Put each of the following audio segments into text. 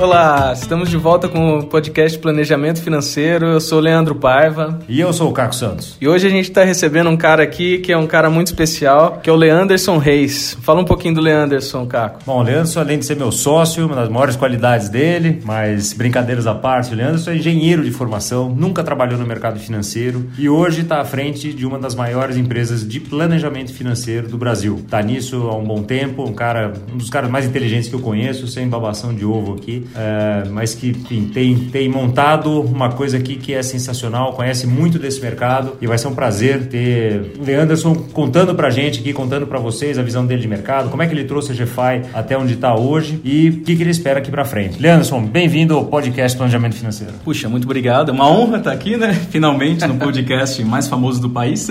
Olá, estamos de volta com o podcast Planejamento Financeiro. Eu sou o Leandro Paiva. E eu sou o Caco Santos. E hoje a gente está recebendo um cara aqui que é um cara muito especial, que é o Leanderson Reis. Fala um pouquinho do Leanderson, Caco. Bom, o Leanderson, além de ser meu sócio, uma das maiores qualidades dele, mas brincadeiras à parte, o Leanderson é engenheiro de formação, nunca trabalhou no mercado financeiro e hoje está à frente de uma das maiores empresas de planejamento financeiro do Brasil. Está nisso há um bom tempo, um cara, um dos caras mais inteligentes que eu conheço, sem babação de ovo aqui é, mas que enfim, tem, tem montado uma coisa aqui que é sensacional, conhece muito desse mercado e vai ser um prazer ter o Leanderson contando pra gente aqui, contando para vocês a visão dele de mercado, como é que ele trouxe a GFI até onde está hoje e o que, que ele espera aqui para frente. Leanderson, bem-vindo ao podcast Planejamento Financeiro. Puxa, muito obrigado. É uma honra estar aqui, né? Finalmente no podcast mais famoso do país.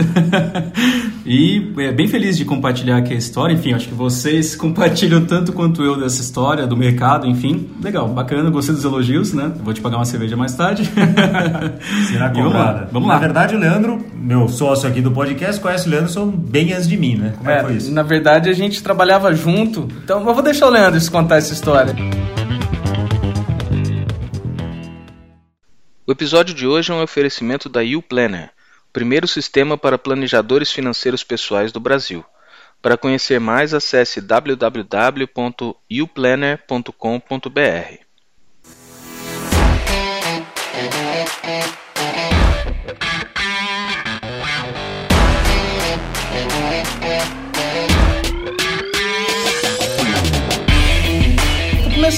e é, bem feliz de compartilhar aqui a história. Enfim, acho que vocês compartilham tanto quanto eu dessa história, do mercado, enfim. Legal, bacana, gostei dos elogios, né? Vou te pagar uma cerveja mais tarde. Será cobrada. Vamos lá. Vamos lá. Na verdade, o Leandro, meu sócio aqui do podcast, conhece o Leandro bem antes de mim, né? Como é, é foi isso? Na verdade, a gente trabalhava junto. Então, eu vou deixar o Leandro contar essa história. O episódio de hoje é um oferecimento da YouPlanner, primeiro sistema para planejadores financeiros pessoais do Brasil. Para conhecer mais, acesse www.uplanner.com.br.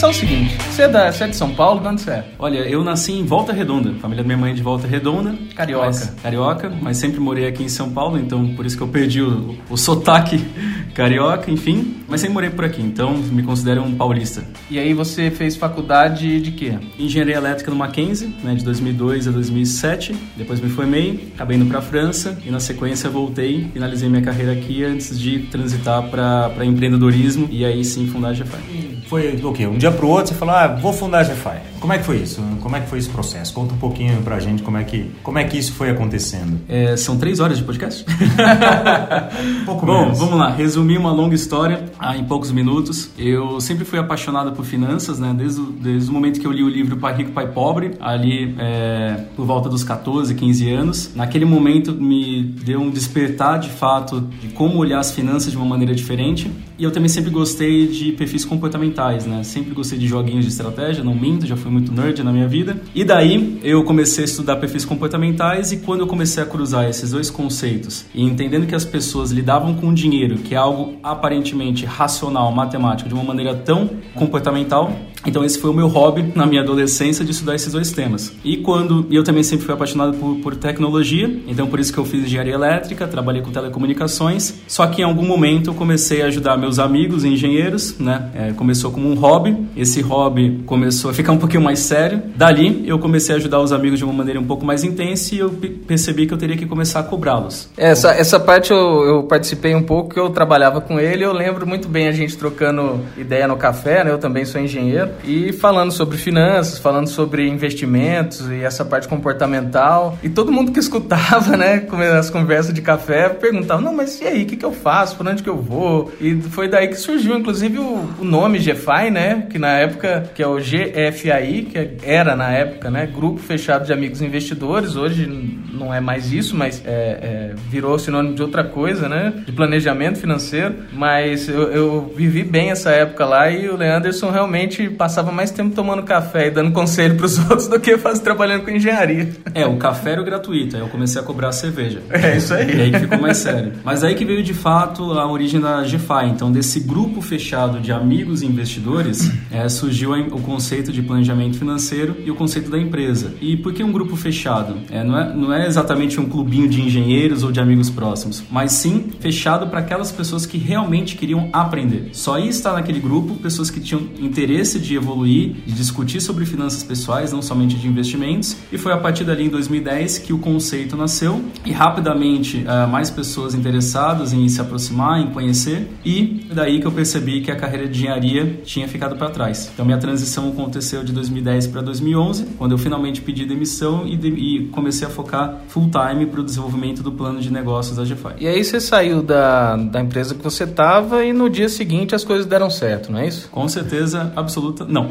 começar o seguinte: você é, da, você é de São Paulo? De onde você é? Olha, eu nasci em Volta Redonda. Família da minha mãe é de Volta Redonda. Carioca. Mas, carioca, mas sempre morei aqui em São Paulo, então por isso que eu perdi o, o sotaque carioca, enfim. Mas sempre morei por aqui, então me considero um paulista. E aí você fez faculdade de quê? Engenharia Elétrica no Mackenzie, né, de 2002 a 2007. Depois me formei, acabei indo para a França e na sequência voltei, finalizei minha carreira aqui antes de transitar para empreendedorismo e aí sim fundar a GFI. Foi o quê? Um dia para o outro você falou, ah, vou fundar a GFI. Como é que foi isso? Como é que foi esse processo? Conta um pouquinho para a gente como é que, como é que isso foi acontecendo. É, são três horas de podcast? um pouco Bom, menos. vamos lá. Resumir uma longa história ah, em poucos minutos. Eu sempre fui apaixonado por finanças, né? Desde o, desde o momento que eu li o livro Pai Rico, Pai Pobre, ali é, por volta dos 14, 15 anos. Naquele momento me deu um despertar de fato de como olhar as finanças de uma maneira diferente. E eu também sempre gostei de perfis comportamentais, né? Sempre gostei de joguinhos de estratégia, não minto, já fui muito nerd na minha vida. E daí eu comecei a estudar perfis comportamentais e quando eu comecei a cruzar esses dois conceitos e entendendo que as pessoas lidavam com dinheiro, que é algo aparentemente racional, matemático, de uma maneira tão comportamental, então esse foi o meu hobby na minha adolescência de estudar esses dois temas. E quando eu também sempre fui apaixonado por, por tecnologia, então por isso que eu fiz engenharia elétrica, trabalhei com telecomunicações. Só que em algum momento eu comecei a ajudar meus amigos engenheiros, né? É, começou como um hobby. Esse hobby começou a ficar um pouquinho mais sério. Dali eu comecei a ajudar os amigos de uma maneira um pouco mais intensa e eu percebi que eu teria que começar a cobrá-los. Essa essa parte eu, eu participei um pouco, eu trabalhava com ele. Eu lembro muito bem a gente trocando ideia no café, né? Eu também sou engenheiro e falando sobre finanças, falando sobre investimentos e essa parte comportamental. E todo mundo que escutava, né, as conversas de café, perguntava: não, mas e aí, o que, que eu faço? Por onde que eu vou? E foi daí que surgiu, inclusive, o, o nome GFI, né, que na época, que é o GFAI, que era na época, né, Grupo Fechado de Amigos Investidores. Hoje não é mais isso, mas é, é, virou sinônimo de outra coisa, né, de planejamento financeiro. Mas eu, eu vivi bem essa época lá e o Leanderson realmente passava mais tempo tomando café e dando conselho para os outros do que faz, trabalhando com engenharia. É, o café era gratuito, aí eu comecei a cobrar a cerveja. É isso aí. E aí ficou mais sério. Mas aí que veio de fato a origem da GFI. Então, desse grupo fechado de amigos e investidores, é, surgiu o conceito de planejamento financeiro e o conceito da empresa. E por que um grupo fechado? É, não, é, não é exatamente um clubinho de engenheiros ou de amigos próximos, mas sim fechado para aquelas pessoas que realmente queriam aprender. Só ia estar naquele grupo pessoas que tinham interesse de evoluir, de discutir sobre finanças pessoais, não somente de investimentos. E foi a partir dali, em 2010, que o conceito nasceu e rapidamente uh, mais pessoas interessadas em se aproximar, em conhecer. E daí que eu percebi que a carreira de engenharia tinha ficado para trás. Então, minha transição aconteceu de 2010 para 2011, quando eu finalmente pedi demissão e, de, e comecei a focar full time para o desenvolvimento do plano de negócios da GFI. E aí você saiu da, da empresa que você estava e no dia seguinte as coisas deram certo, não é isso? Com certeza absoluta. Não.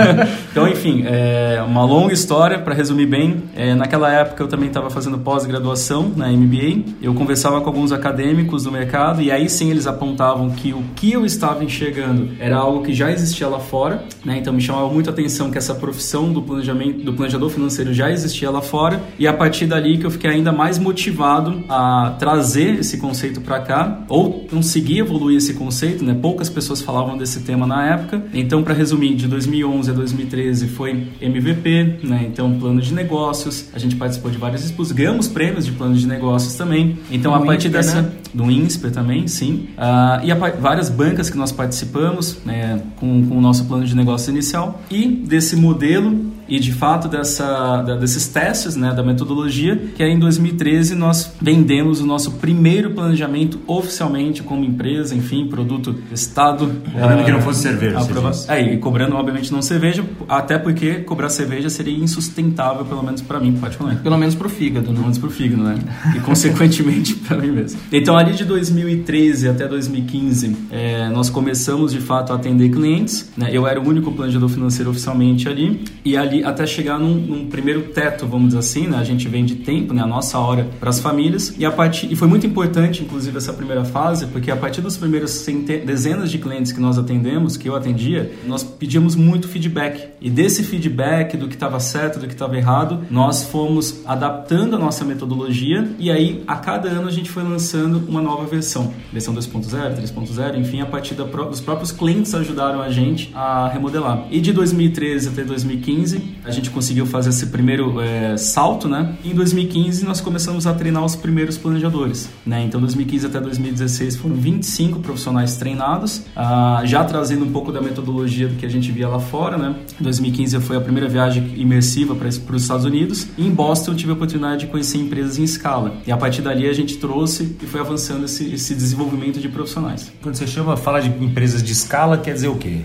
então, enfim, é uma longa história, para resumir bem. É, naquela época eu também estava fazendo pós-graduação na MBA. Eu conversava com alguns acadêmicos do mercado e aí sim eles apontavam que o que eu estava enxergando era algo que já existia lá fora. Né? Então me chamava muito a atenção que essa profissão do planejamento, do planejador financeiro já existia lá fora. E a partir dali que eu fiquei ainda mais motivado a trazer esse conceito para cá ou conseguir evoluir esse conceito. Né? Poucas pessoas falavam desse tema na época. Então, para resumir, de 2011 a 2013 foi MVP, né? então plano de negócios. A gente participou de vários expos, ganhamos prêmios de plano de negócios também. Então, a partir INSPER, dessa. Né? Do INSPER também, sim. Uh, e a, várias bancas que nós participamos né, com, com o nosso plano de negócio inicial. E desse modelo e de fato dessa, desses testes, né, da metodologia, que aí em 2013 nós vendemos o nosso primeiro planejamento oficialmente como empresa, enfim, produto Estado. Lembrando que não fosse cerveja. Aprova... É, e cobrando obviamente não cerveja, até porque cobrar cerveja seria insustentável, pelo menos para mim, particularmente. Pelo menos para o fígado, né? Pelo menos para o fígado, né? E consequentemente para mim mesmo. Então ali de 2013 até 2015, é, nós começamos de fato a atender clientes, né? Eu era o único planejador financeiro oficialmente ali, e ali até chegar num, num, primeiro teto, vamos dizer assim, né? A gente vende tempo, né? A nossa hora para as famílias e a partir e foi muito importante, inclusive essa primeira fase, porque a partir dos primeiros dezenas de clientes que nós atendemos, que eu atendia, nós pedíamos muito feedback e desse feedback do que estava certo, do que estava errado, nós fomos adaptando a nossa metodologia e aí a cada ano a gente foi lançando uma nova versão, versão 2.0, 3.0, enfim, a partir da, dos próprios clientes ajudaram a gente a remodelar. E de 2013 até 2015 a gente conseguiu fazer esse primeiro é, salto, né? Em 2015 nós começamos a treinar os primeiros planejadores, né? Então 2015 até 2016 foram 25 profissionais treinados, ah, já trazendo um pouco da metodologia do que a gente via lá fora, né? 2015 foi a primeira viagem imersiva para os Estados Unidos e em Boston eu tive a oportunidade de conhecer empresas em escala e a partir dali a gente trouxe e foi avançando esse, esse desenvolvimento de profissionais. Quando você chama, fala de empresas de escala, quer dizer o quê?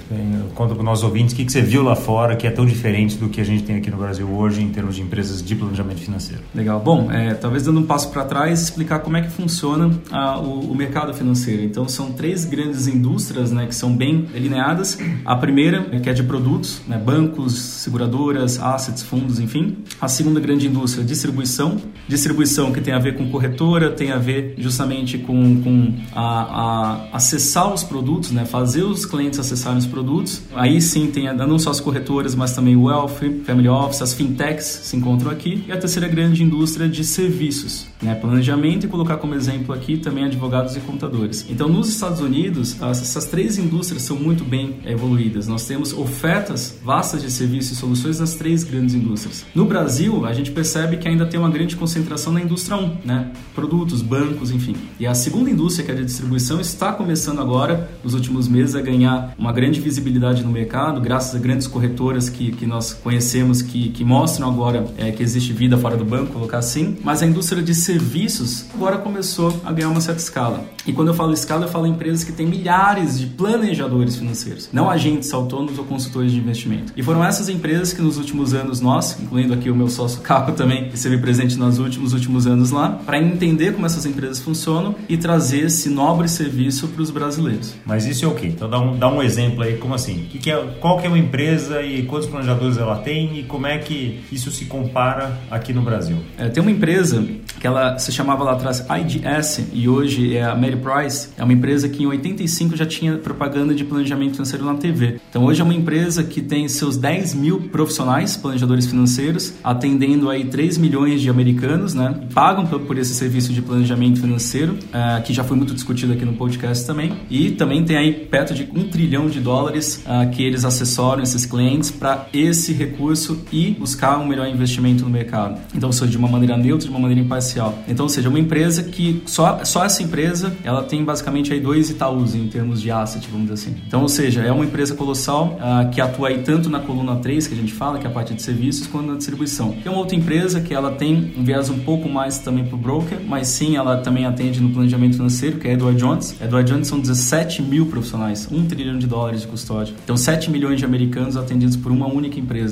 Conta para os nossos ouvintes o que, que você viu lá fora que é tão diferente do que a gente tem aqui no Brasil hoje em termos de empresas de planejamento financeiro. Legal. Bom, é, talvez dando um passo para trás, explicar como é que funciona a, o, o, mercado financeiro. Então, são três grandes indústrias né, que são bem delineadas. A primeira, que é de produtos, né, bancos, seguradoras, assets, fundos, enfim. A segunda grande indústria, distribuição. Distribuição que tem a ver com corretora, tem a ver justamente com, com a, a acessar os produtos, né, fazer os clientes acessarem os produtos. Aí sim tem não só as corretoras, mas também o wealth, family office, as fintechs se encontram aqui. E a terceira grande indústria de serviços, né? planejamento e colocar como exemplo aqui também advogados e contadores. Então, nos Estados Unidos, essas três indústrias são muito bem evoluídas. Nós temos ofertas vastas de serviços e soluções nas três grandes indústrias. No Brasil, a gente percebe que ainda tem uma grande concentração na indústria 1, né? produtos, bancos, enfim. E a segunda indústria, que é a de distribuição, está começando agora, nos últimos meses, a ganhar uma grande visibilidade no mercado, graças a grandes corretoras que, que nós conhecemos conhecemos que, que mostram agora é, que existe vida fora do banco, colocar assim, mas a indústria de serviços agora começou a ganhar uma certa escala. E quando eu falo escala, eu falo empresas que têm milhares de planejadores financeiros, não agentes autônomos ou consultores de investimento. E foram essas empresas que nos últimos anos nós, incluindo aqui o meu sócio Caco também, que esteve presente nos últimos últimos anos lá, para entender como essas empresas funcionam e trazer esse nobre serviço para os brasileiros. Mas isso é o quê? Então dá um, dá um exemplo aí, como assim? Que que é, qual que é uma empresa e quantos planejadores ela tem? tem e como é que isso se compara aqui no Brasil? É, tem uma empresa que ela se chamava lá atrás IGS e hoje é a Mary Price. É uma empresa que em 85 já tinha propaganda de planejamento financeiro na TV. Então hoje é uma empresa que tem seus 10 mil profissionais, planejadores financeiros, atendendo aí 3 milhões de americanos, né? Pagam por esse serviço de planejamento financeiro, uh, que já foi muito discutido aqui no podcast também. E também tem aí perto de um trilhão de dólares uh, que eles assessoram esses clientes para esse recurso e buscar um melhor investimento no mercado. Então, ou seja, de uma maneira neutra, de uma maneira imparcial. Então, ou seja, uma empresa que só, só essa empresa ela tem basicamente aí dois Itaús em termos de asset, vamos dizer assim. Então, ou seja, é uma empresa colossal uh, que atua aí tanto na coluna 3, que a gente fala, que é a parte de serviços, quanto na distribuição. Tem uma outra empresa que ela tem um viés um pouco mais também para o broker, mas sim, ela também atende no planejamento financeiro, que é a Edward Jones. Edward Jones são 17 mil profissionais, um trilhão de dólares de custódia. Então, 7 milhões de americanos atendidos por uma única empresa.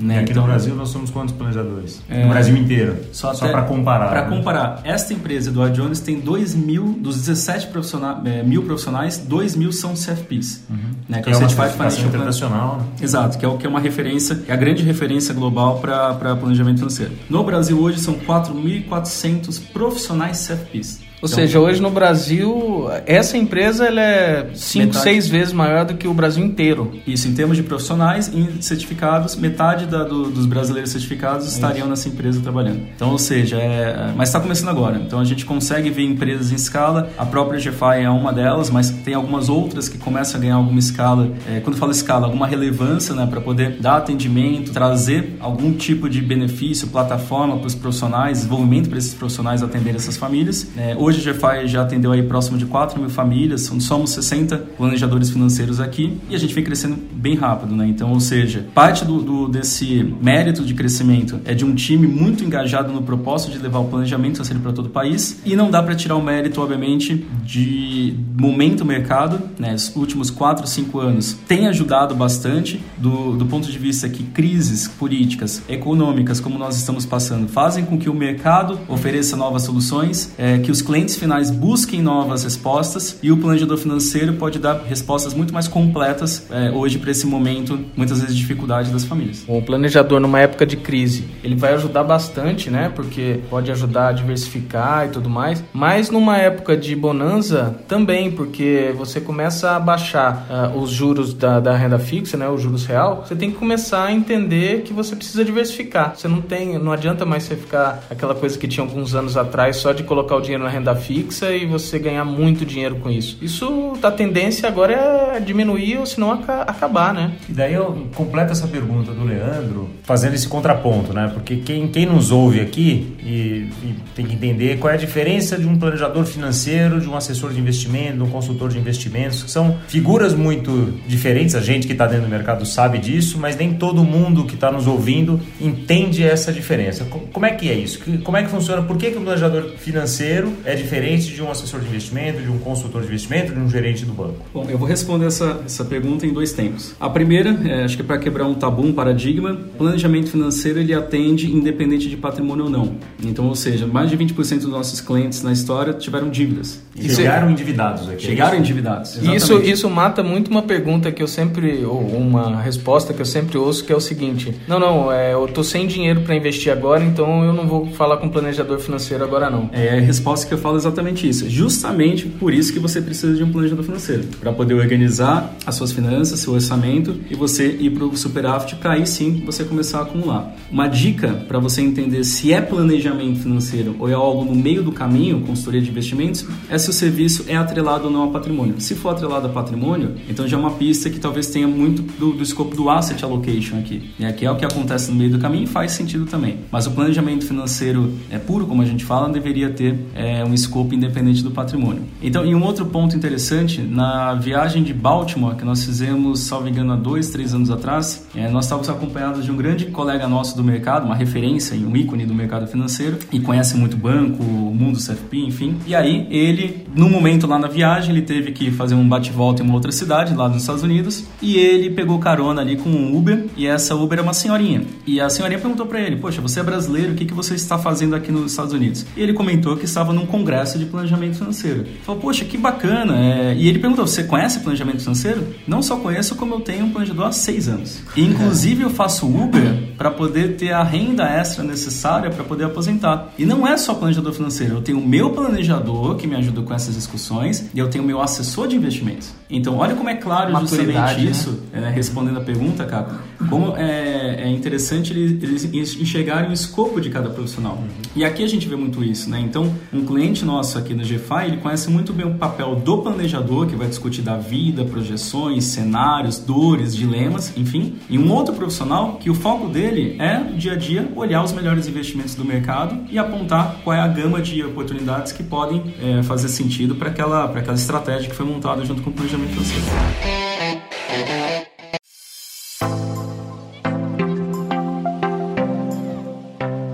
Né? E aqui então, no Brasil nós somos quantos planejadores? É, no Brasil inteiro. Só, só para comparar. para comparar, esta empresa, Eduardo Jones, tem 2 mil, dos 17 profissionais, é, mil profissionais, 2 mil são CFPs. Uhum. Né, que, que é, é uma certificação internacional. Né? Exato, que é, que é uma referência, é a grande referência global para planejamento financeiro. No Brasil hoje são 4.400 profissionais CFPs. Ou então, seja, hoje no Brasil, essa empresa ela é 5, 6 vezes maior do que o Brasil inteiro. Isso, em termos de profissionais e certificados, metade da, do, dos brasileiros certificados é estariam isso. nessa empresa trabalhando. Então, ou seja, é, mas está começando agora. Então a gente consegue ver empresas em escala, a própria GFI é uma delas, mas tem algumas outras que começam a ganhar alguma escala, é, quando falo escala, alguma relevância né, para poder dar atendimento, trazer algum tipo de benefício, plataforma para os profissionais, desenvolvimento para esses profissionais atenderem essas famílias. É, Hoje a GFI já atendeu aí próximo de 4 mil famílias, somos 60 planejadores financeiros aqui e a gente vem crescendo bem rápido, né? Então, ou seja, parte do, do, desse mérito de crescimento é de um time muito engajado no propósito de levar o planejamento financeiro para todo o país e não dá para tirar o mérito, obviamente, de momento mercado, né? Os últimos 4, 5 anos tem ajudado bastante do, do ponto de vista que crises políticas, econômicas, como nós estamos passando, fazem com que o mercado ofereça novas soluções, é, que os clientes clientes finais busquem novas respostas e o planejador financeiro pode dar respostas muito mais completas é, hoje para esse momento, muitas vezes de dificuldade das famílias. O planejador numa época de crise, ele vai ajudar bastante, né? Porque pode ajudar a diversificar e tudo mais, mas numa época de bonança também, porque você começa a baixar uh, os juros da, da renda fixa, né? Os juros real, você tem que começar a entender que você precisa diversificar. Você não tem, não adianta mais você ficar aquela coisa que tinha alguns anos atrás só de colocar o dinheiro na renda renda fixa e você ganhar muito dinheiro com isso. Isso, a tendência agora é diminuir ou se não acabar, né? E daí eu completo essa pergunta do Leandro fazendo esse contraponto, né? Porque quem, quem nos ouve aqui e, e tem que entender qual é a diferença de um planejador financeiro, de um assessor de investimento, de um consultor de investimentos, que são figuras muito diferentes. A gente que está dentro do mercado sabe disso, mas nem todo mundo que está nos ouvindo entende essa diferença. Como é que é isso? Como é que funciona? Por que, que o planejador financeiro é diferente de um assessor de investimento, de um consultor de investimento, de um gerente do banco? Bom, eu vou responder essa, essa pergunta em dois tempos. A primeira, é, acho que é para quebrar um tabu, um paradigma, planejamento financeiro ele atende independente de patrimônio ou não. Então, ou seja, mais de 20% dos nossos clientes na história tiveram dívidas. Chegaram endividados aqui. Chegaram é endividados. Isso, isso mata muito uma pergunta que eu sempre, ou uma resposta que eu sempre ouço, que é o seguinte: não, não, é, eu tô sem dinheiro para investir agora, então eu não vou falar com planejador financeiro agora não. É a resposta que eu falo exatamente isso. Justamente por isso que você precisa de um planejador financeiro para poder organizar as suas finanças, seu orçamento e você ir para o superávit para aí sim você começar a acumular. Uma dica para você entender se é planejamento financeiro ou é algo no meio do caminho, consultoria de investimentos, é se o serviço é atrelado ou não ao patrimônio. Se for atrelado ao patrimônio, então já é uma pista que talvez tenha muito do, do escopo do asset allocation aqui, né? que é o que acontece no meio do caminho e faz sentido também. Mas o planejamento financeiro é puro, como a gente fala, deveria ter é, um escopo independente do patrimônio. Então, em um outro ponto interessante, na viagem de Baltimore que nós fizemos, salvo engano, há dois, três anos atrás, é, nós estávamos acompanhados de um grande colega nosso do mercado, uma referência e um ícone do mercado financeiro, e conhece muito banco, o mundo CFP, enfim. E aí, ele, no momento lá na viagem, ele teve que fazer um bate-volta em uma outra cidade, lá nos Estados Unidos, e ele pegou carona ali com um Uber, e essa Uber é uma senhorinha. E a senhorinha perguntou para ele: Poxa, você é brasileiro, o que, que você está fazendo aqui nos Estados Unidos? E ele comentou que estava num congresso de planejamento financeiro. Falou, poxa, que bacana. É... E ele perguntou, você conhece planejamento financeiro? Não só conheço, como eu tenho um planejador há seis anos. E, inclusive, eu faço Uber para poder ter a renda extra necessária para poder aposentar. E não é só planejador financeiro, eu tenho o meu planejador que me ajuda com essas discussões e eu tenho o meu assessor de investimentos. Então, olha como é claro justamente né? isso, né? respondendo a pergunta, cara, como é, é interessante eles, eles enxergarem o escopo de cada profissional. Uhum. E aqui a gente vê muito isso, né? Então, um cliente nosso aqui no GFI, ele conhece muito bem o papel do planejador, que vai discutir da vida, projeções, cenários, dores, dilemas, enfim. E um outro profissional que o foco dele é, dia a dia, olhar os melhores investimentos do mercado e apontar qual é a gama de oportunidades que podem é, fazer sentido para aquela, aquela estratégia que foi montada junto com o planejamento financeiro.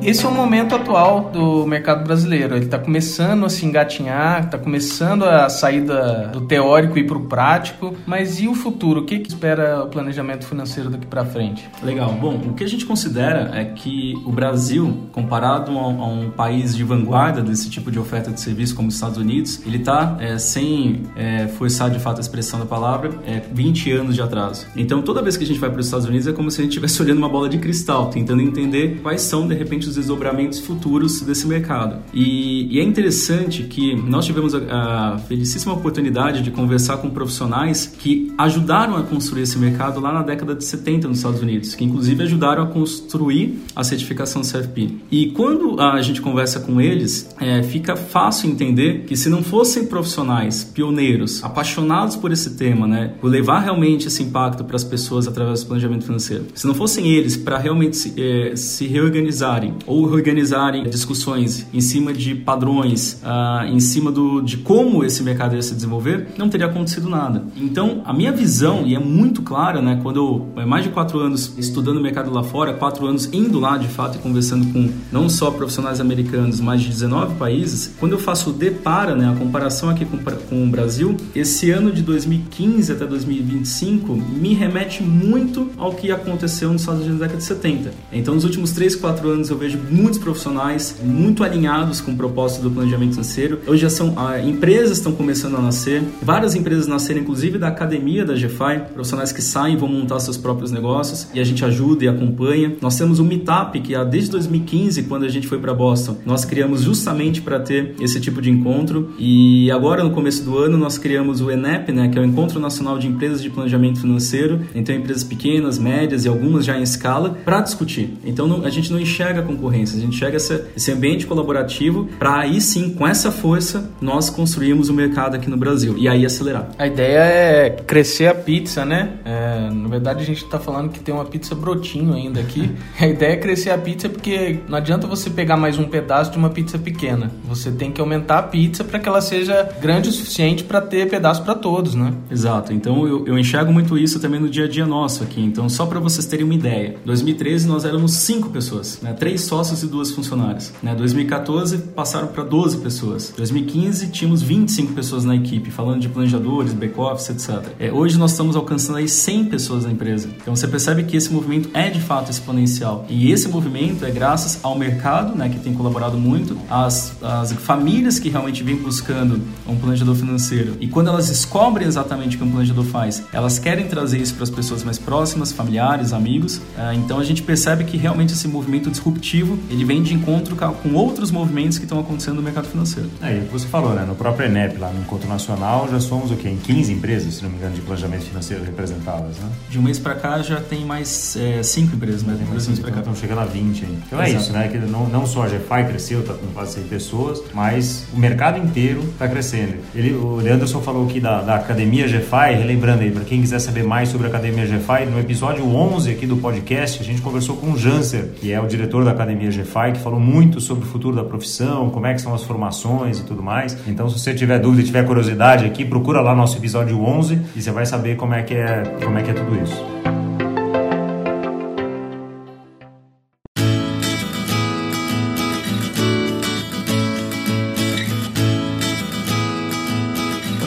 Esse é o momento atual do mercado brasileiro. Ele está começando a se engatinhar, está começando a sair da, do teórico e ir para o prático. Mas e o futuro? O que, que espera o planejamento financeiro daqui para frente? Legal. Bom, o que a gente considera é que o Brasil, comparado a, a um país de vanguarda desse tipo de oferta de serviço como os Estados Unidos, ele está é, sem é, forçar de fato a expressão da palavra, é, 20 anos de atraso. Então, toda vez que a gente vai para os Estados Unidos é como se a gente estivesse olhando uma bola de cristal, tentando entender quais são de repente os desdobramentos futuros desse mercado. E, e é interessante que nós tivemos a, a felicíssima oportunidade de conversar com profissionais que ajudaram a construir esse mercado lá na década de 70 nos Estados Unidos, que inclusive ajudaram a construir a certificação CFP. E quando a gente conversa com eles, é, fica fácil entender que se não fossem profissionais pioneiros, apaixonados por esse tema, né, por levar realmente esse impacto para as pessoas através do planejamento financeiro, se não fossem eles para realmente se, é, se reorganizarem ou reorganizarem discussões em cima de padrões, uh, em cima do, de como esse mercado ia se desenvolver, não teria acontecido nada. Então, a minha visão, e é muito clara, né, quando eu, mais de quatro anos estudando o mercado lá fora, quatro anos indo lá de fato e conversando com não só profissionais americanos, mas de 19 países, quando eu faço o depara, né, a comparação aqui com, com o Brasil, esse ano de 2015 até 2025 me remete muito ao que aconteceu nos Estados Unidos na década de 70. Então, nos últimos 3, 4 anos eu vejo muitos profissionais muito alinhados com o propósito do planejamento financeiro. Hoje já são ah, empresas estão começando a nascer, várias empresas nasceram inclusive da academia da GFI, profissionais que saem vão montar seus próprios negócios e a gente ajuda e acompanha. Nós temos o Meetup que desde 2015, quando a gente foi para Boston, nós criamos justamente para ter esse tipo de encontro e agora no começo do ano nós criamos o ENEP, né, que é o Encontro Nacional de Empresas de Planejamento Financeiro. Então empresas pequenas, médias e algumas já em escala para discutir. Então não, a gente não enxerga concorrência, a gente enxerga essa, esse ambiente colaborativo para aí sim, com essa força, nós construirmos o mercado aqui no Brasil e aí acelerar. A ideia é crescer a pizza, né? É, na verdade, a gente está falando que tem uma pizza brotinho ainda aqui. A ideia é crescer a pizza porque não adianta você pegar mais um pedaço de uma pizza pequena. Você tem que aumentar a pizza para que ela seja grande o suficiente para ter pedaço para todos, né? Exato. Então eu, eu enxergo muito isso também no dia a dia nosso aqui. Então, só para vocês terem uma ideia, 2013 nós éramos cinco pessoas, né? três sócios e duas funcionárias. Né? 2014 passaram para 12 pessoas. 2015 tínhamos 25 pessoas na equipe, falando de planejadores, back-office, etc. É, hoje nós estamos alcançando aí 100 pessoas na empresa. Então você percebe que esse movimento é de fato exponencial. E esse movimento é graças ao mercado, né, que tem colaborado muito, às, às famílias que realmente vêm buscando um planejador financeiro. E quando elas descobrem exatamente o que um planejador faz, elas querem trazer isso para as pessoas mais próximas, familiares, amigos. É, então a gente percebe que realmente esse movimento disruptivo ele vem de encontro com outros movimentos que estão acontecendo no mercado financeiro. É, e você falou, né? No próprio ENEP, lá no Encontro Nacional, já somos o quê? Em 15 empresas, se não me engano, de planejamento financeiro representadas, né? De um mês para cá já tem mais é, cinco empresas, né? Tem mais cinco, então, estão chegando a 20 aí. Então Exato. é isso, né? Que não, não só a GFI cresceu, está com quase 100 pessoas, mas o mercado inteiro está crescendo. Ele, o Leanderson falou aqui da, da Academia GFI, relembrando aí, para quem quiser saber mais sobre a Academia GFI, no episódio 11 aqui do podcast, a gente conversou com o Janser, que é o diretor da Academia GFI, que falou muito sobre o futuro da profissão, como é que são as formações e tudo mais. Então, se você tiver dúvida, tiver curiosidade aqui, procura lá nosso episódio 11 e você vai saber como é que é, como é, que é tudo isso.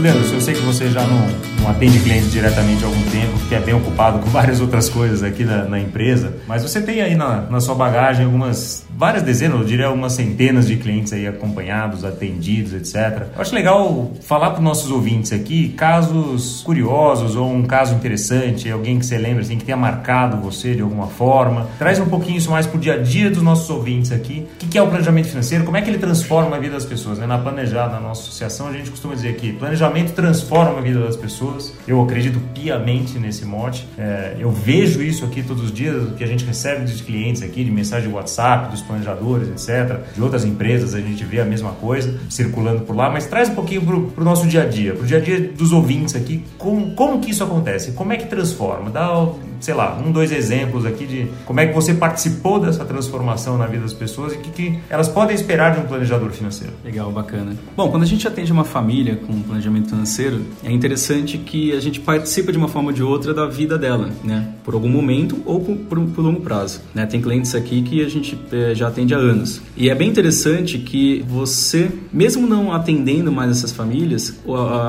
Eu sei que você já não, não atende clientes diretamente há algum tempo, porque é bem ocupado com várias outras coisas aqui na, na empresa, mas você tem aí na, na sua bagagem algumas várias dezenas, eu diria algumas centenas de clientes aí acompanhados, atendidos, etc. Eu acho legal falar para os nossos ouvintes aqui casos curiosos ou um caso interessante, alguém que você lembra assim que tenha marcado você de alguma forma. Traz um pouquinho isso mais para o dia a dia dos nossos ouvintes aqui. O que é o planejamento financeiro? Como é que ele transforma a vida das pessoas? Né? Na Planejar, na nossa associação, a gente costuma dizer que planejamento transforma a vida das pessoas. Eu acredito piamente nesse mote. É, eu vejo isso aqui todos os dias, o que a gente recebe dos clientes aqui, de mensagem de WhatsApp, dos planejadores, etc. De outras empresas a gente vê a mesma coisa circulando por lá, mas traz um pouquinho para o nosso dia a dia, para o dia a dia dos ouvintes aqui, como, como que isso acontece, como é que transforma, dá sei lá, um, dois exemplos aqui de como é que você participou dessa transformação na vida das pessoas e o que, que elas podem esperar de um planejador financeiro. Legal, bacana. Bom, quando a gente atende uma família com planejamento financeiro, é interessante que a gente participa de uma forma ou de outra da vida dela, né? Por algum momento ou por, por, por longo prazo. Né? Tem clientes aqui que a gente é, já atende há anos. E é bem interessante que você, mesmo não atendendo mais essas famílias,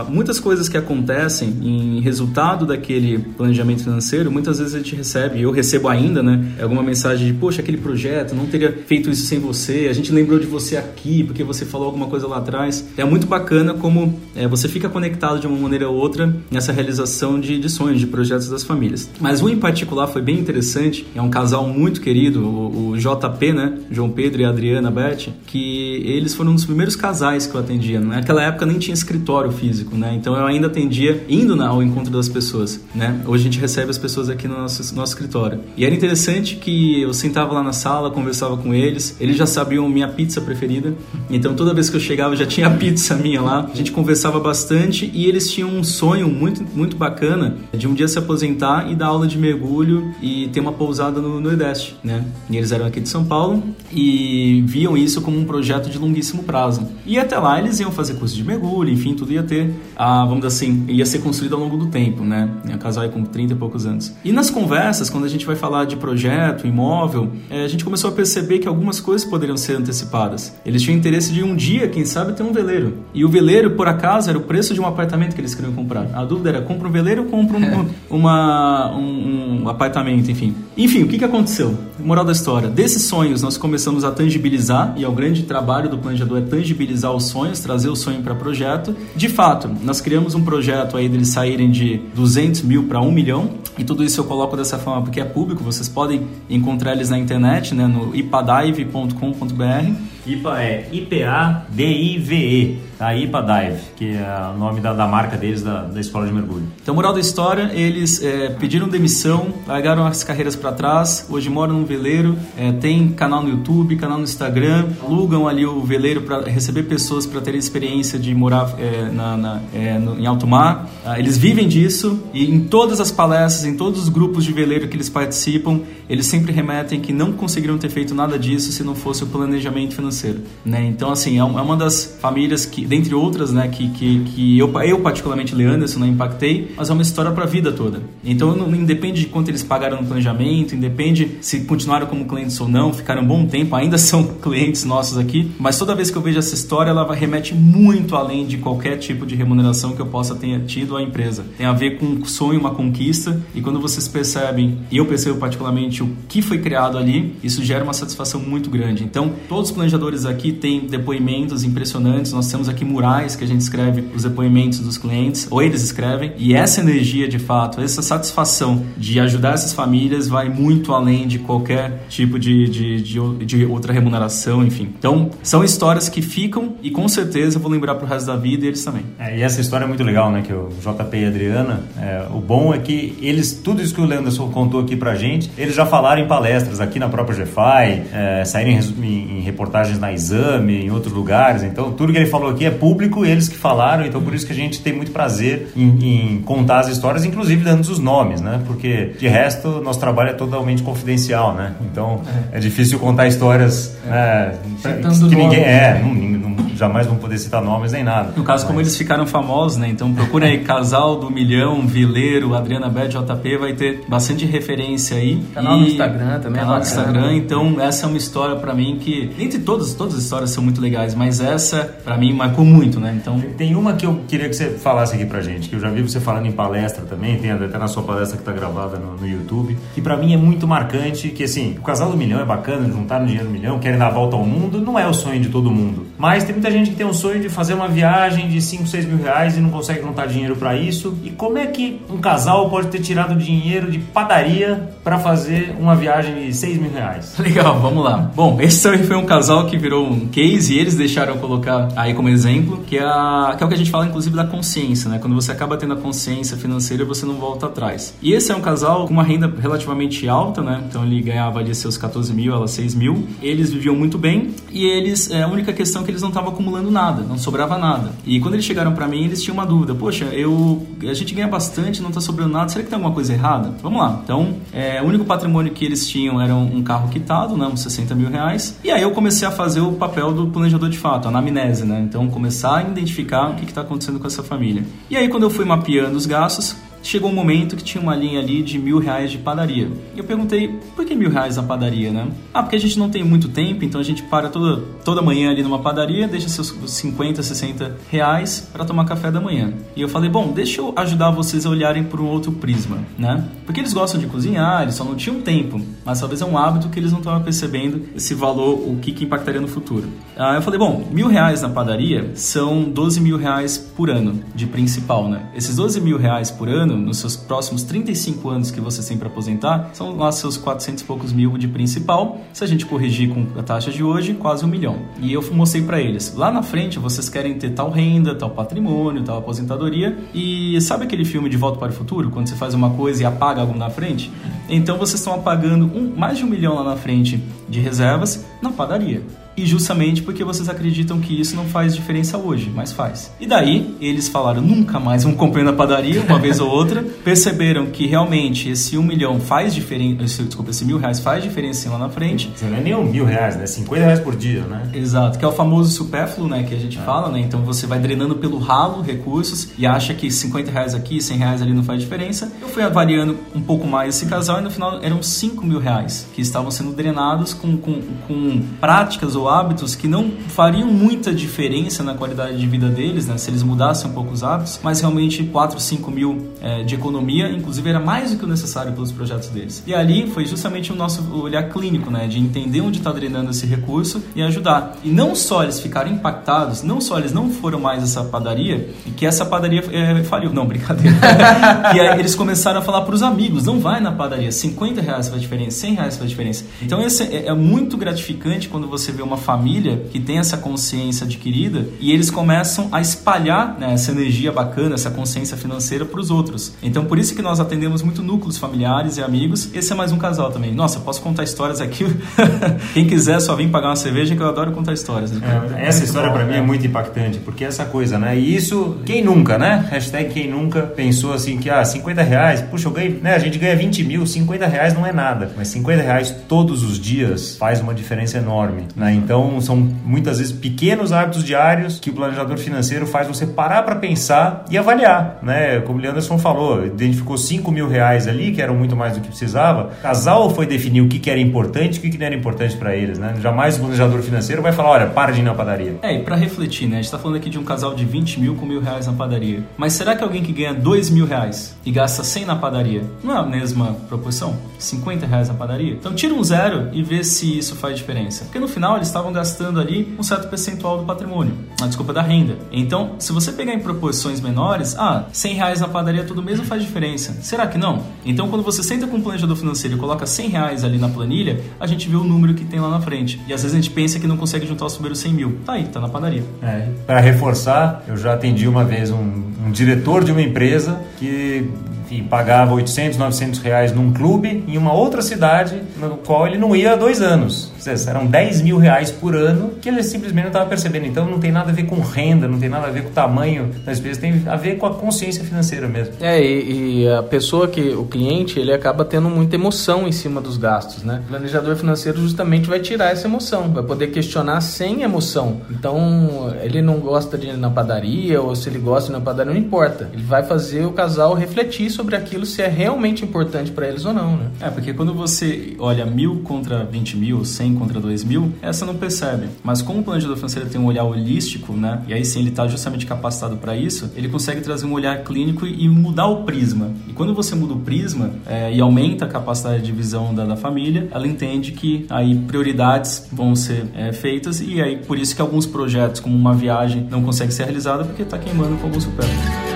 muitas coisas que acontecem em resultado daquele planejamento financeiro, muitas vezes a gente recebe, eu recebo ainda, né? Alguma mensagem de, poxa, aquele projeto, não teria feito isso sem você, a gente lembrou de você aqui porque você falou alguma coisa lá atrás. É muito bacana como é, você fica conectado de uma maneira ou outra nessa realização de, de sonhos, de projetos das famílias. Mas um em particular foi bem interessante, é um casal muito querido, o, o JP, né? João Pedro e Adriana Beth, que eles foram um dos primeiros casais que eu atendia. Naquela época nem tinha escritório físico, né? Então eu ainda atendia indo ao encontro das pessoas, né? Hoje a gente recebe as pessoas aqui no nosso, nosso escritório. E era interessante que eu sentava lá na sala, conversava com eles, eles já sabiam minha pizza preferida, então toda vez que eu chegava já tinha pizza minha lá. A gente conversava bastante e eles tinham um sonho muito, muito bacana de um dia se aposentar e dar aula de mergulho e ter uma pousada no Nordeste, né? E eles eram aqui de São Paulo e viam isso como um projeto de longuíssimo prazo. E até lá eles iam fazer curso de mergulho, enfim, tudo ia ter, ah, vamos dizer assim, ia ser construído ao longo do tempo, né? O casal é com 30 e poucos anos. E nas conversas, quando a gente vai falar de projeto, imóvel, é, a gente começou a perceber que algumas coisas poderiam ser antecipadas. Eles tinham interesse de um dia, quem sabe, ter um veleiro. E o veleiro, por acaso, era o preço de um apartamento que eles queriam comprar. A dúvida era, compra um veleiro ou compra um, uma, um, um apartamento, enfim. Enfim, o que, que aconteceu? Moral da história, desses sonhos nós começamos a tangibilizar, e é o grande trabalho do planejador é tangibilizar os sonhos, trazer o sonho para projeto. De fato, nós criamos um projeto aí deles saírem de 200 mil para 1 milhão, e tudo isso eu coloco dessa forma porque é público, vocês podem encontrar eles na internet, né, no ipadive.com.br. IPA é I-P-A-D-I-V-E, a IPA Dive, que é o nome da, da marca deles, da, da escola de mergulho. Então, moral da história, eles é, pediram demissão, largaram as carreiras para trás, hoje moram num veleiro, é, tem canal no YouTube, canal no Instagram, alugam ali o veleiro para receber pessoas para terem experiência de morar é, na, na, é, no, em alto mar. Ah, eles vivem disso e em todas as palestras, em todos os grupos de veleiro que eles participam, eles sempre remetem que não conseguiriam ter feito nada disso se não fosse o planejamento financeiro. Né? Então, assim, é, é uma das famílias que, dentre outras, né, que, que, que eu, eu particularmente, Leanderson, não impactei, mas é uma história para a vida toda. Então, não, independe de quanto eles pagaram no planejamento, independe se continuaram como clientes ou não, ficaram um bom tempo, ainda são clientes nossos aqui, mas toda vez que eu vejo essa história, ela remete muito além de qualquer tipo de remuneração que eu possa ter tido à empresa. Tem a ver com um sonho, uma conquista, e quando vocês percebem, e eu percebo particularmente o que foi criado ali, isso gera uma satisfação muito grande. Então, todos os planejadores aqui têm depoimentos impressionantes, nós temos aqui murais que a gente escreve os depoimentos dos clientes, ou eles escrevem, e essa energia de fato, essa satisfação de ajudar essas famílias vai muito além de qualquer tipo de, de, de, de outra remuneração, enfim. Então, são histórias que ficam e com certeza eu vou lembrar pro resto da vida e eles também. É, e essa história é muito legal, né? Que o JP e a Adriana, é, o bom é que eles, tudo isso que o Leanderson contou aqui pra gente, eles já falaram em palestras aqui na própria GFI, é, saíram em, em, reportagens na Exame, em outros lugares. Então, tudo que ele falou aqui é público, eles que falaram, então por isso que a gente tem muito prazer em, em contar as histórias, inclusive dando os nomes, né? Porque de resto, nosso trabalho é totalmente confidencial, né? Então, é, é difícil contar histórias é. né, que ninguém é, não, não, jamais vão poder citar nomes nem nada. No caso, Mas... como eles ficaram famosos, né? Então procura aí Casal do Milhão, Vileiro, Adriana Beth, JP, vai ter bastante referência aí. Canal e... no Instagram também. É canal no Instagram, então essa é uma história para mim que, entre todas, todas as histórias são muito legais, mas essa para mim marcou muito, né? Então tem uma que eu queria que você falasse aqui pra gente, que eu já vi você falando em palestra também, tem até na sua palestra que tá gravada no, no YouTube, que para mim é muito marcante, que assim, o Casal do Milhão é bacana, juntar no dinheiro do milhão, querem dar a volta ao mundo, não é o sonho de todo mundo. Mas tem muita gente que tem um sonho de fazer uma viagem de 5, 6 mil reais e não consegue juntar dinheiro para isso. E como é que um casal pode ter tirado dinheiro de padaria para fazer uma viagem de 6 mil reais? Legal, vamos lá. Bom, esse também foi um casal que virou um case e eles deixaram colocar aí como exemplo, que é, a, que é o que a gente fala inclusive da consciência, né? Quando você acaba tendo a consciência financeira, você não volta atrás. E esse é um casal com uma renda relativamente alta, né? Então ele ganhava ali seus 14 mil, ela 6 mil. Eles viviam muito bem e eles, é, a única questão é que eles não estavam acumulando nada, não sobrava nada. E quando eles chegaram para mim, eles tinham uma dúvida: poxa, eu a gente ganha bastante, não está sobrando nada, será que tem alguma coisa errada? Vamos lá. Então, é, o único patrimônio que eles tinham era um, carro quitado, né, uns 60 mil reais. E aí eu comecei a fazer o papel do planejador de fato, a anamnese, né? Então, começar a identificar o que está acontecendo com essa família. E aí, quando eu fui mapeando os gastos, chegou um momento que tinha uma linha ali de mil reais de padaria. E eu perguntei, por que mil reais na padaria, né? Ah, porque a gente não tem muito tempo, então a gente para toda, toda manhã ali numa padaria, deixa seus 50, 60 reais para tomar café da manhã. E eu falei, bom, deixa eu ajudar vocês a olharem por um outro prisma, né? Porque eles gostam de cozinhar, eles só não tinham tempo, mas talvez é um hábito que eles não estavam percebendo esse valor, o que, que impactaria no futuro. Ah, eu falei, bom, mil reais na padaria são 12 mil reais por ano de principal, né? Esses 12 mil reais por ano ano, nos seus próximos 35 anos que você tem para aposentar, são lá seus 400 e poucos mil de principal. Se a gente corrigir com a taxa de hoje, quase um milhão. E eu mostrei para eles, lá na frente vocês querem ter tal renda, tal patrimônio, tal aposentadoria. E sabe aquele filme De Volta para o Futuro, quando você faz uma coisa e apaga algo na frente? Então vocês estão apagando um, mais de um milhão lá na frente de reservas na padaria e justamente porque vocês acreditam que isso não faz diferença hoje, mas faz. E daí eles falaram nunca mais vão comprar na padaria, uma vez ou outra, perceberam que realmente esse um milhão faz diferença, desculpa, esse mil reais faz diferença lá na frente. Não é nem um mil reais, né? 50 reais por dia, né? Exato, que é o famoso supérfluo, né? Que a gente é. fala, né? Então você vai drenando pelo ralo recursos e acha que 50 reais aqui, 100 reais ali não faz diferença. Eu fui avaliando um pouco mais esse casal e no final eram 5 mil reais que estavam sendo drenados com, com, com práticas ou hábitos que não fariam muita diferença na qualidade de vida deles, né, se eles mudassem um pouco os hábitos, mas realmente 4, 5 mil é, de economia, inclusive era mais do que o necessário pelos projetos deles. E ali foi justamente o nosso olhar clínico, né, de entender onde está drenando esse recurso e ajudar. E não só eles ficaram impactados, não só eles não foram mais essa padaria, e que essa padaria é, faliu, não, brincadeira. e aí eles começaram a falar para os amigos, não vai na padaria, 50 reais faz diferença, 100 reais faz diferença. Então esse é, é muito gratificante quando você vê uma família que tem essa consciência adquirida e eles começam a espalhar né, essa energia bacana, essa consciência financeira para os outros. Então, por isso que nós atendemos muito núcleos familiares e amigos. Esse é mais um casal também. Nossa, posso contar histórias aqui? Quem quiser só vir pagar uma cerveja, que eu adoro contar histórias. É, essa história para mim é muito impactante, porque essa coisa, né? E isso, quem nunca, né? Hashtag quem nunca pensou assim que, ah, 50 reais, puxa, eu ganho, né? A gente ganha 20 mil, 50 reais não é nada. Mas 50 reais todos os dias faz uma diferença enorme, né? Então, então, são muitas vezes pequenos hábitos diários que o planejador financeiro faz você parar para pensar e avaliar, né? Como o Anderson falou, identificou 5 mil reais ali, que eram muito mais do que precisava. O casal foi definir o que, que era importante e o que, que não era importante para eles, né? Jamais o planejador financeiro vai falar, olha, para de ir na padaria. É, e para refletir, né? A gente está falando aqui de um casal de 20 mil com mil reais na padaria. Mas será que alguém que ganha 2 mil reais e gasta 100 na padaria, não é a mesma proporção? 50 reais na padaria? Então tira um zero e vê se isso faz diferença. Porque no final eles estavam estavam gastando ali um certo percentual do patrimônio, a desculpa da renda. Então, se você pegar em proporções menores, ah, 100 reais na padaria tudo mesmo faz diferença. Será que não? Então, quando você senta com um planejador financeiro e coloca 100 reais ali na planilha, a gente vê o número que tem lá na frente. E às vezes a gente pensa que não consegue juntar os primeiros 100 mil. Tá aí, tá na padaria. É, Para reforçar, eu já atendi uma vez um, um diretor de uma empresa que enfim, pagava 800, 900 reais num clube em uma outra cidade no qual ele não ia há dois anos. Eram 10 mil reais por ano que ele simplesmente não estava percebendo. Então não tem nada a ver com renda, não tem nada a ver com o tamanho das empresas, tem a ver com a consciência financeira mesmo. É, e, e, a pessoa que, o cliente, ele acaba tendo muita emoção em cima dos gastos, né? O planejador financeiro justamente vai tirar essa emoção, vai poder questionar sem emoção. Então, ele não gosta de ir na padaria, ou se ele gosta de ir na padaria, não importa. Ele vai fazer o casal refletir sobre aquilo se é realmente importante para eles ou não, né? É, porque quando você olha mil contra 20 mil, 100 contra 2 mil, essa não percebe. Mas como o planejador financeiro tem um olhar holístico, né? E aí sim ele está justamente capacitado para isso, ele consegue trazer um olhar clínico e mudar o prisma. E quando você muda o prisma é, e aumenta a capacidade de visão da, da, família, ela entende que aí prioridades vão ser é, feitas e aí por isso que alguns projetos, como uma viagem, não consegue ser realizada porque está queimando com alguns supérfluos.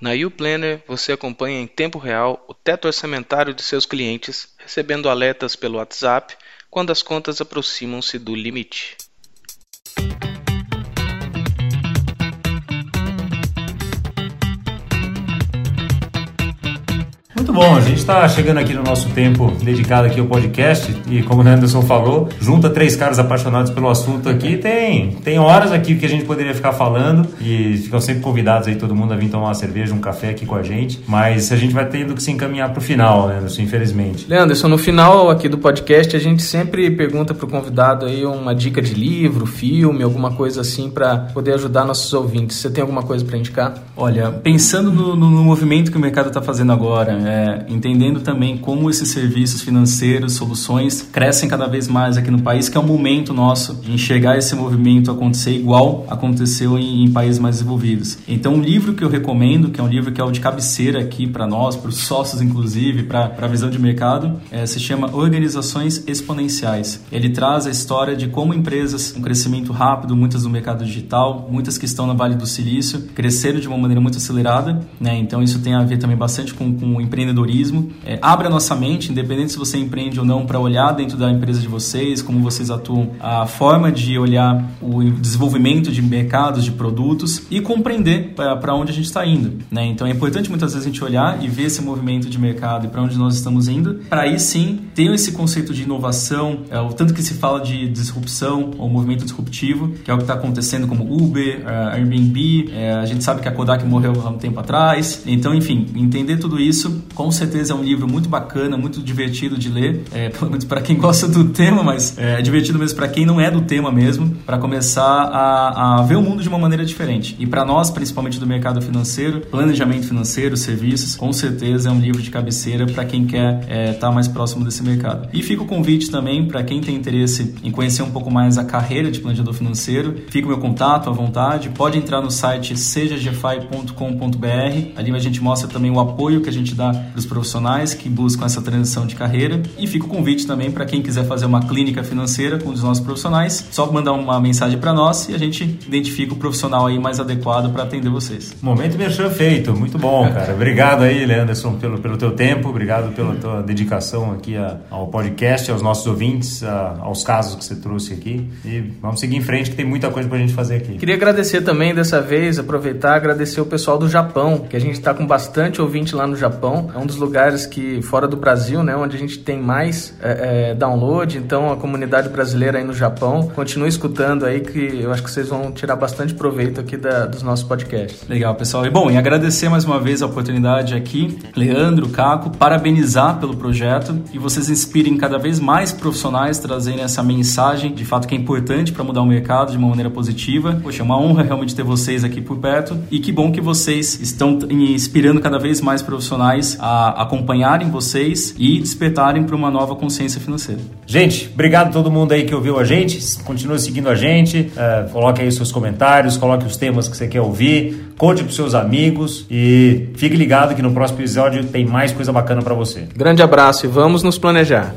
Na YouPlanner, você acompanha em tempo real o teto orçamentário de seus clientes, recebendo alertas pelo WhatsApp quando as contas aproximam-se do limite. Muito bom, a gente está chegando aqui no nosso tempo dedicado aqui ao podcast e como o Anderson falou, junta três caras apaixonados pelo assunto aqui, tem, tem horas aqui que a gente poderia ficar falando e ficam sempre convidados aí todo mundo a vir tomar uma cerveja, um café aqui com a gente, mas a gente vai tendo que se encaminhar para o final, né, Anderson, infelizmente. Leanderson, no final aqui do podcast a gente sempre pergunta para o convidado aí uma dica de livro, filme, alguma coisa assim para poder ajudar nossos ouvintes. Você tem alguma coisa para indicar? Olha, pensando no, no, no movimento que o mercado está fazendo agora, é, entendendo também como esses serviços financeiros, soluções crescem cada vez mais aqui no país, que é o momento nosso de enxergar esse movimento acontecer igual aconteceu em, em países mais desenvolvidos. Então, um livro que eu recomendo, que é um livro que é o de cabeceira aqui para nós, para os sócios inclusive, para a visão de mercado, é, se chama Organizações Exponenciais. Ele traz a história de como empresas com crescimento rápido, muitas no mercado digital, muitas que estão no Vale do Silício, cresceram de uma maneira muito acelerada, né? Então isso tem a ver também bastante com, com o empreendedorismo. É, abre a nossa mente, independente se você empreende ou não, para olhar dentro da empresa de vocês, como vocês atuam, a forma de olhar o desenvolvimento de mercados, de produtos e compreender para onde a gente está indo, né? Então é importante muitas vezes a gente olhar e ver esse movimento de mercado e para onde nós estamos indo, para aí sim ter esse conceito de inovação, é, o tanto que se fala de disrupção ou movimento disruptivo, que é o que está acontecendo como Uber, uh, Airbnb, é, a gente sabe que a Kodak morreu há um tempo atrás. Então, enfim, entender tudo isso, com certeza é um livro muito bacana, muito divertido de ler, é, pelo menos para quem gosta do tema, mas é, é divertido mesmo para quem não é do tema mesmo, para começar a, a, ver o mundo de uma maneira diferente. E para nós, principalmente do mercado financeiro, planejamento financeiro, serviços, com certeza é um livro de cabeceira para quem quer estar é, tá mais próximo desse mercado. E fica o convite também para quem tem interesse em conhecer um pouco mais a carreira de planejador financeiro, fica o meu contato à vontade, pode entrar no site sejagfi.com.br. Ali a gente mostra também o apoio que a gente dá para os profissionais que buscam essa transição de carreira. E fica o convite também para quem quiser fazer uma clínica financeira com os nossos profissionais, só mandar uma mensagem para nós e a gente identifica o profissional aí mais adequado para atender vocês. Momento merchan feito, muito bom, cara. Obrigado aí, Leanderson, pelo, pelo teu tempo, obrigado pela tua dedicação aqui a, ao podcast, aos nossos ouvintes, a, aos casos que você trouxe aqui. E vamos seguir em frente que tem muita coisa para a gente fazer aqui. Queria agradecer também dessa vez, aproveitar agradecer o pessoal do Japão, que a gente está com bastante ouvinte lá no Japão. Um dos lugares que, fora do Brasil, né, onde a gente tem mais é, é, download. Então, a comunidade brasileira aí no Japão, continue escutando aí, que eu acho que vocês vão tirar bastante proveito aqui da, dos nossos podcasts. Legal, pessoal. E bom, e agradecer mais uma vez a oportunidade aqui, Leandro, Caco, parabenizar pelo projeto e vocês inspirem cada vez mais profissionais trazendo essa mensagem, de fato, que é importante para mudar o mercado de uma maneira positiva. Poxa, é uma honra realmente ter vocês aqui por perto e que bom que vocês estão inspirando cada vez mais profissionais a acompanharem vocês e despertarem para uma nova consciência financeira. Gente, obrigado a todo mundo aí que ouviu a gente. Continue seguindo a gente. Uh, coloque aí seus comentários, coloque os temas que você quer ouvir, conte para seus amigos e fique ligado que no próximo episódio tem mais coisa bacana para você. Grande abraço e vamos nos planejar.